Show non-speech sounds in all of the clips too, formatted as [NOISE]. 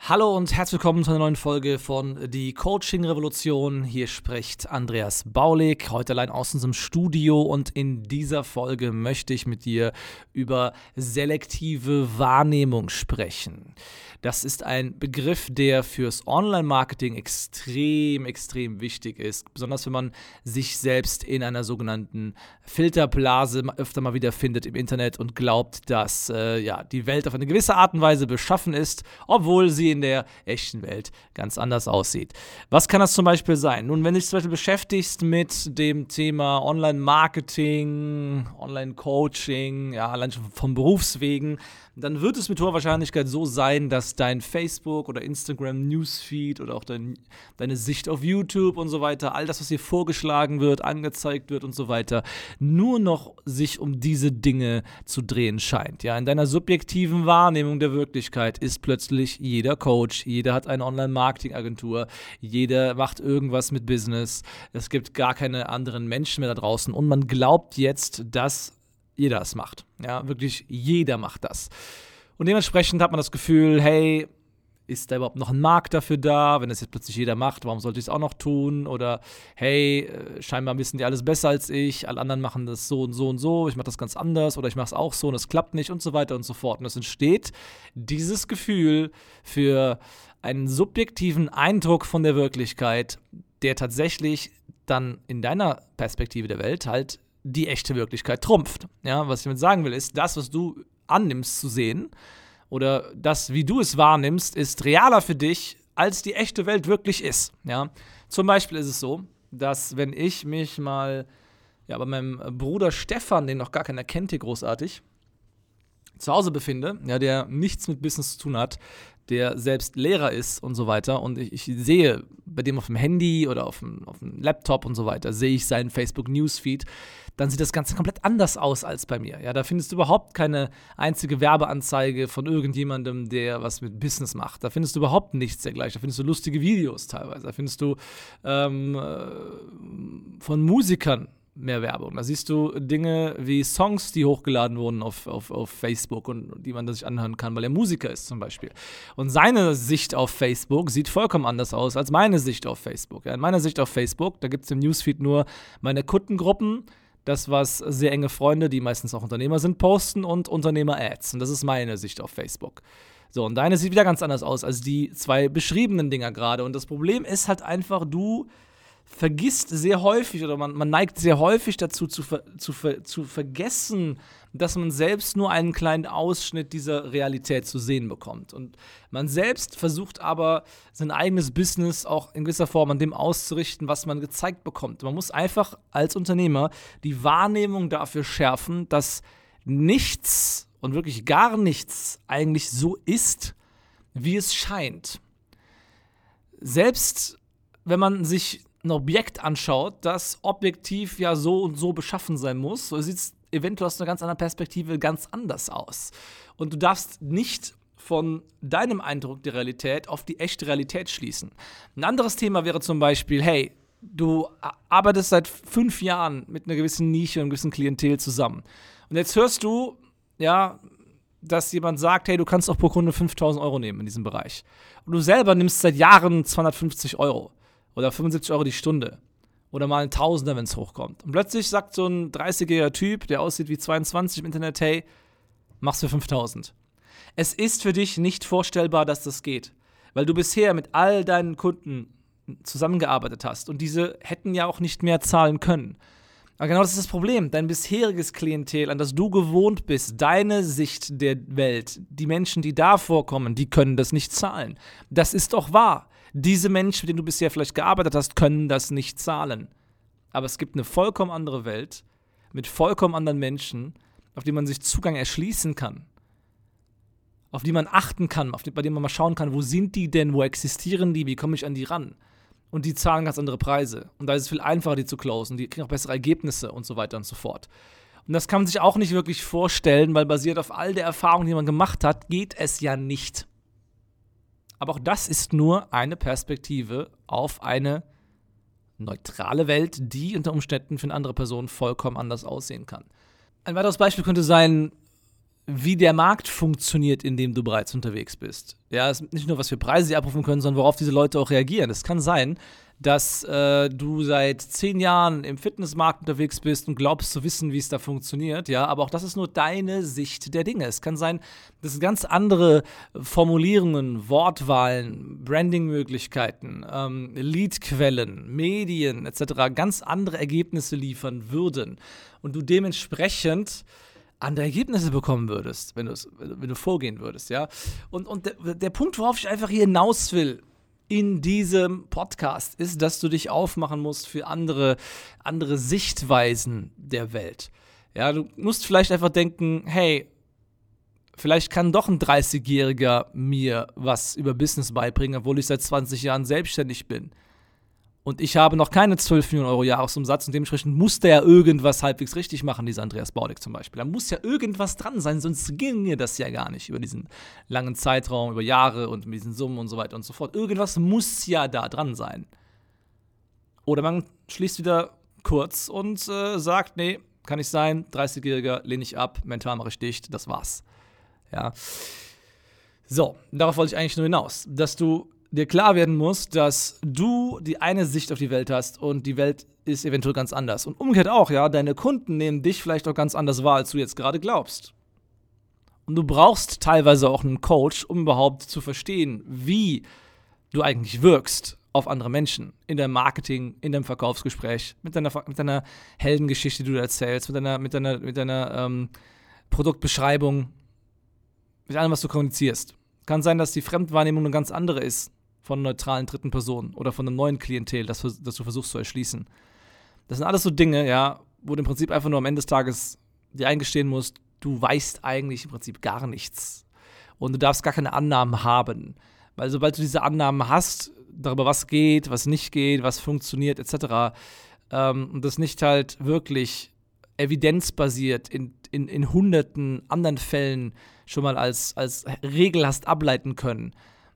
Hallo und herzlich willkommen zu einer neuen Folge von Die Coaching Revolution. Hier spricht Andreas Baulig, heute allein aus unserem Studio und in dieser Folge möchte ich mit dir über selektive Wahrnehmung sprechen. Das ist ein Begriff, der fürs Online-Marketing extrem, extrem wichtig ist. Besonders wenn man sich selbst in einer sogenannten Filterblase öfter mal wieder findet im Internet und glaubt, dass äh, ja, die Welt auf eine gewisse Art und Weise beschaffen ist, obwohl sie in der echten Welt ganz anders aussieht. Was kann das zum Beispiel sein? Nun, wenn du dich zum Beispiel beschäftigst mit dem Thema Online-Marketing, Online-Coaching, ja, allein schon vom Berufswegen, dann wird es mit hoher Wahrscheinlichkeit so sein, dass dein Facebook oder Instagram Newsfeed oder auch dein, deine Sicht auf YouTube und so weiter, all das, was dir vorgeschlagen wird, angezeigt wird und so weiter, nur noch sich um diese Dinge zu drehen scheint. Ja, in deiner subjektiven Wahrnehmung der Wirklichkeit ist plötzlich jeder Coach, jeder hat eine Online-Marketing-Agentur, jeder macht irgendwas mit Business. Es gibt gar keine anderen Menschen mehr da draußen und man glaubt jetzt, dass jeder es macht. Ja, wirklich jeder macht das. Und dementsprechend hat man das Gefühl, hey, ist da überhaupt noch ein Markt dafür da? Wenn das jetzt plötzlich jeder macht, warum sollte ich es auch noch tun? Oder hey, äh, scheinbar wissen die alles besser als ich, alle anderen machen das so und so und so, ich mache das ganz anders oder ich mache es auch so und es klappt nicht und so weiter und so fort. Und es entsteht dieses Gefühl für einen subjektiven Eindruck von der Wirklichkeit, der tatsächlich dann in deiner Perspektive der Welt halt die echte Wirklichkeit trumpft. Ja, was ich damit sagen will, ist, das, was du annimmst zu sehen oder das, wie du es wahrnimmst, ist realer für dich, als die echte Welt wirklich ist. Ja, zum Beispiel ist es so, dass wenn ich mich mal ja, bei meinem Bruder Stefan, den noch gar keiner kennt hier großartig, zu Hause befinde, ja, der nichts mit Business zu tun hat, der selbst Lehrer ist und so weiter und ich, ich sehe bei dem auf dem Handy oder auf dem, auf dem Laptop und so weiter, sehe ich seinen Facebook Newsfeed, dann sieht das Ganze komplett anders aus als bei mir. Ja, da findest du überhaupt keine einzige Werbeanzeige von irgendjemandem, der was mit Business macht. Da findest du überhaupt nichts dergleichen. Da findest du lustige Videos teilweise. Da findest du ähm, äh, von Musikern mehr Werbung. Da siehst du Dinge wie Songs, die hochgeladen wurden auf, auf, auf Facebook und die man sich anhören kann, weil er Musiker ist zum Beispiel. Und seine Sicht auf Facebook sieht vollkommen anders aus als meine Sicht auf Facebook. Ja, in meiner Sicht auf Facebook, da gibt es im Newsfeed nur meine Kundengruppen, das, was sehr enge Freunde, die meistens auch Unternehmer sind, posten und Unternehmer-Ads. Und das ist meine Sicht auf Facebook. So, und deine sieht wieder ganz anders aus als die zwei beschriebenen Dinger gerade. Und das Problem ist halt einfach, du vergisst sehr häufig oder man, man neigt sehr häufig dazu zu, ver, zu, ver, zu vergessen, dass man selbst nur einen kleinen Ausschnitt dieser Realität zu sehen bekommt. Und man selbst versucht aber sein eigenes Business auch in gewisser Form an dem auszurichten, was man gezeigt bekommt. Man muss einfach als Unternehmer die Wahrnehmung dafür schärfen, dass nichts und wirklich gar nichts eigentlich so ist, wie es scheint. Selbst wenn man sich ein Objekt anschaut, das objektiv ja so und so beschaffen sein muss, so sieht es eventuell aus einer ganz anderen Perspektive ganz anders aus. Und du darfst nicht von deinem Eindruck der Realität auf die echte Realität schließen. Ein anderes Thema wäre zum Beispiel, hey, du arbeitest seit fünf Jahren mit einer gewissen Nische und einem gewissen Klientel zusammen. Und jetzt hörst du, ja, dass jemand sagt, hey, du kannst auch pro Kunde 5000 Euro nehmen in diesem Bereich. Und du selber nimmst seit Jahren 250 Euro oder 75 Euro die Stunde oder mal ein Tausender, wenn es hochkommt. Und plötzlich sagt so ein 30-jähriger Typ, der aussieht wie 22 im Internet, hey, mach's für 5000. Es ist für dich nicht vorstellbar, dass das geht, weil du bisher mit all deinen Kunden zusammengearbeitet hast und diese hätten ja auch nicht mehr zahlen können. Aber genau das ist das Problem. Dein bisheriges Klientel, an das du gewohnt bist, deine Sicht der Welt, die Menschen, die da vorkommen, die können das nicht zahlen. Das ist doch wahr. Diese Menschen, mit denen du bisher vielleicht gearbeitet hast, können das nicht zahlen. aber es gibt eine vollkommen andere Welt mit vollkommen anderen Menschen, auf die man sich Zugang erschließen kann. Auf die man achten kann, die, bei denen man mal schauen kann, wo sind die denn, wo existieren die, wie komme ich an die ran? Und die zahlen ganz andere Preise. Und da ist es viel einfacher, die zu closen. Die kriegen auch bessere Ergebnisse und so weiter und so fort. Und das kann man sich auch nicht wirklich vorstellen, weil basiert auf all der Erfahrung, die man gemacht hat, geht es ja nicht. Aber auch das ist nur eine Perspektive auf eine neutrale Welt, die unter Umständen für eine andere Person vollkommen anders aussehen kann. Ein weiteres Beispiel könnte sein, wie der Markt funktioniert, in dem du bereits unterwegs bist. Ja, es ist nicht nur, was für Preise sie abrufen können, sondern worauf diese Leute auch reagieren. Es kann sein, dass äh, du seit zehn Jahren im Fitnessmarkt unterwegs bist und glaubst zu wissen, wie es da funktioniert, ja, aber auch das ist nur deine Sicht der Dinge. Es kann sein, dass ganz andere Formulierungen, Wortwahlen, Brandingmöglichkeiten, ähm, Leadquellen, Medien etc. ganz andere Ergebnisse liefern würden und du dementsprechend andere Ergebnisse bekommen würdest, wenn, wenn du vorgehen würdest, ja. Und, und der, der Punkt, worauf ich einfach hinaus will, in diesem Podcast ist, dass du dich aufmachen musst für andere, andere Sichtweisen der Welt. Ja, du musst vielleicht einfach denken, hey, vielleicht kann doch ein 30-Jähriger mir was über Business beibringen, obwohl ich seit 20 Jahren selbstständig bin und ich habe noch keine 12 Millionen Euro Jahresumsatz und dementsprechend muss der ja irgendwas halbwegs richtig machen, dieser Andreas Baudig zum Beispiel. Da muss ja irgendwas dran sein, sonst ginge das ja gar nicht über diesen langen Zeitraum, über Jahre und mit diesen Summen und so weiter und so fort. Irgendwas muss ja da dran sein. Oder man schließt wieder kurz und äh, sagt, nee, kann nicht sein, 30-Jähriger lehne ich ab, mental mache ich dicht, das war's. Ja. So, darauf wollte ich eigentlich nur hinaus, dass du dir klar werden muss, dass du die eine Sicht auf die Welt hast und die Welt ist eventuell ganz anders. Und umgekehrt auch, ja, deine Kunden nehmen dich vielleicht auch ganz anders wahr, als du jetzt gerade glaubst. Und du brauchst teilweise auch einen Coach, um überhaupt zu verstehen, wie du eigentlich wirkst auf andere Menschen. In deinem Marketing, in deinem Verkaufsgespräch, mit deiner, mit deiner Heldengeschichte, die du erzählst, mit deiner, mit deiner, mit deiner ähm, Produktbeschreibung, mit allem, was du kommunizierst. Kann sein, dass die Fremdwahrnehmung eine ganz andere ist von neutralen dritten Personen oder von einem neuen Klientel, das, das du versuchst zu erschließen. Das sind alles so Dinge, ja, wo du im Prinzip einfach nur am Ende des Tages dir eingestehen musst, du weißt eigentlich im Prinzip gar nichts. Und du darfst gar keine Annahmen haben. Weil sobald du diese Annahmen hast, darüber was geht, was nicht geht, was funktioniert, etc., ähm, und das nicht halt wirklich evidenzbasiert in, in, in hunderten anderen Fällen schon mal als, als Regel hast ableiten können,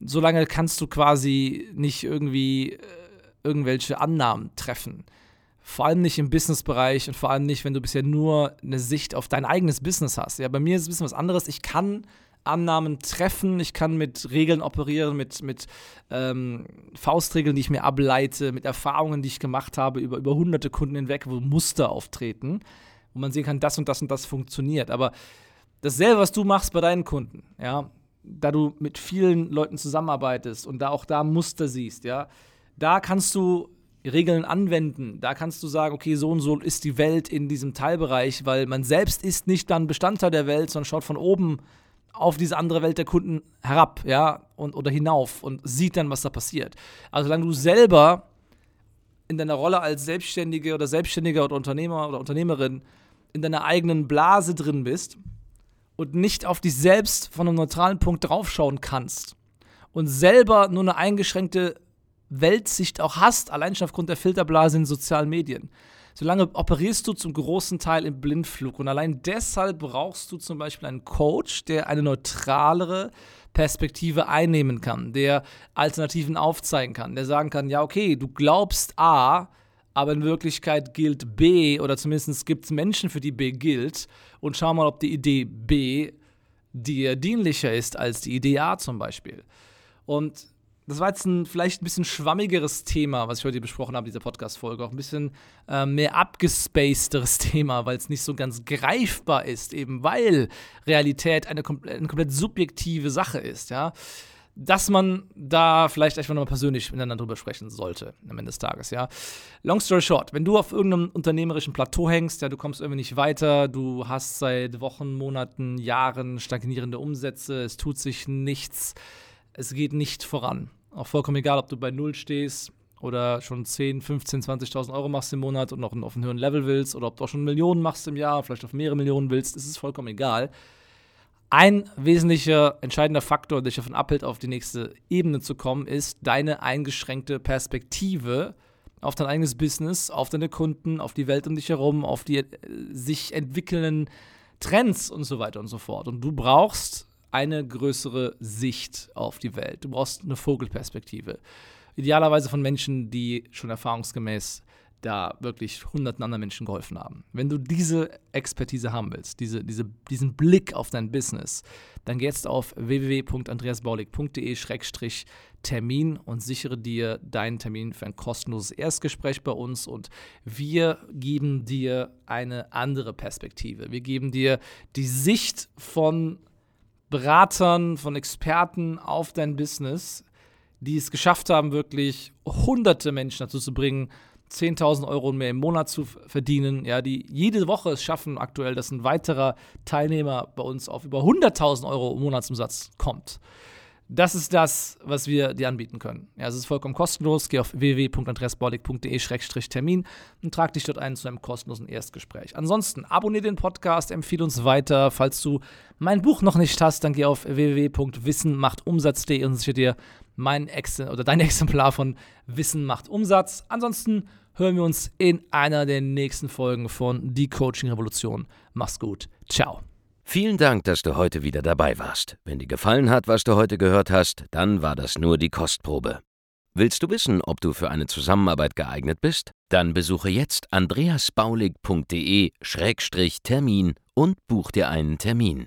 solange kannst du quasi nicht irgendwie äh, irgendwelche Annahmen treffen. Vor allem nicht im Businessbereich und vor allem nicht, wenn du bisher nur eine Sicht auf dein eigenes Business hast. Ja, bei mir ist es ein bisschen was anderes. Ich kann Annahmen treffen, ich kann mit Regeln operieren, mit, mit ähm, Faustregeln, die ich mir ableite, mit Erfahrungen, die ich gemacht habe über, über hunderte Kunden hinweg, wo Muster auftreten, wo man sehen kann, das und das und das funktioniert. Aber dasselbe, was du machst bei deinen Kunden, ja, da du mit vielen Leuten zusammenarbeitest und da auch da Muster siehst, ja, da kannst du Regeln anwenden. Da kannst du sagen, okay, so und so ist die Welt in diesem Teilbereich, weil man selbst ist nicht dann Bestandteil der Welt, sondern schaut von oben auf diese andere Welt der Kunden herab, ja, und, oder hinauf und sieht dann, was da passiert. Also solange du selber in deiner Rolle als Selbstständige oder Selbstständiger oder Unternehmer oder Unternehmerin in deiner eigenen Blase drin bist, und nicht auf dich selbst von einem neutralen Punkt draufschauen kannst und selber nur eine eingeschränkte Weltsicht auch hast, allein schon aufgrund der Filterblase in sozialen Medien. Solange operierst du zum großen Teil im Blindflug und allein deshalb brauchst du zum Beispiel einen Coach, der eine neutralere Perspektive einnehmen kann, der Alternativen aufzeigen kann, der sagen kann, ja okay, du glaubst A, aber in Wirklichkeit gilt B oder zumindest gibt es Menschen, für die B gilt und schau mal, ob die Idee B dir dienlicher ist als die Idee A zum Beispiel. Und das war jetzt ein vielleicht ein bisschen schwammigeres Thema, was ich heute besprochen habe, diese Podcast-Folge. Auch ein bisschen äh, mehr abgespacederes [LAUGHS] Thema, weil es nicht so ganz greifbar ist, eben weil Realität eine, eine komplett subjektive Sache ist, ja dass man da vielleicht einfach nochmal persönlich miteinander drüber sprechen sollte am Ende des Tages, ja. Long story short, wenn du auf irgendeinem unternehmerischen Plateau hängst, ja, du kommst irgendwie nicht weiter, du hast seit Wochen, Monaten, Jahren stagnierende Umsätze, es tut sich nichts, es geht nicht voran. Auch vollkommen egal, ob du bei Null stehst oder schon 10, 15, 20.000 Euro machst im Monat und noch auf einem höheren Level willst oder ob du auch schon Millionen machst im Jahr, vielleicht auf mehrere Millionen willst, ist es vollkommen egal. Ein wesentlicher, entscheidender Faktor, der dich davon abhält, auf die nächste Ebene zu kommen, ist deine eingeschränkte Perspektive auf dein eigenes Business, auf deine Kunden, auf die Welt um dich herum, auf die äh, sich entwickelnden Trends und so weiter und so fort. Und du brauchst eine größere Sicht auf die Welt. Du brauchst eine Vogelperspektive. Idealerweise von Menschen, die schon erfahrungsgemäß da wirklich hunderten anderen Menschen geholfen haben. Wenn du diese Expertise haben willst, diese, diese, diesen Blick auf dein Business, dann geh jetzt auf www.andreasbaulig.de-termin und sichere dir deinen Termin für ein kostenloses Erstgespräch bei uns und wir geben dir eine andere Perspektive. Wir geben dir die Sicht von Beratern, von Experten auf dein Business, die es geschafft haben, wirklich hunderte Menschen dazu zu bringen, 10.000 Euro mehr im Monat zu verdienen, ja, die jede Woche es schaffen aktuell, dass ein weiterer Teilnehmer bei uns auf über 100.000 Euro Monatsumsatz kommt. Das ist das, was wir dir anbieten können. Ja, es ist vollkommen kostenlos. Geh auf www.andreasbordig.de-termin und trag dich dort ein zu einem kostenlosen Erstgespräch. Ansonsten abonniere den Podcast, empfehle uns weiter. Falls du mein Buch noch nicht hast, dann geh auf www.wissenmachtumsatz.de und sichere dir mein Ex oder dein Exemplar von Wissen macht Umsatz. Ansonsten hören wir uns in einer der nächsten Folgen von Die Coaching Revolution. Mach's gut. Ciao. Vielen Dank, dass du heute wieder dabei warst. Wenn dir gefallen hat, was du heute gehört hast, dann war das nur die Kostprobe. Willst du wissen, ob du für eine Zusammenarbeit geeignet bist? Dann besuche jetzt andreasbaulig.de-termin und buch dir einen Termin.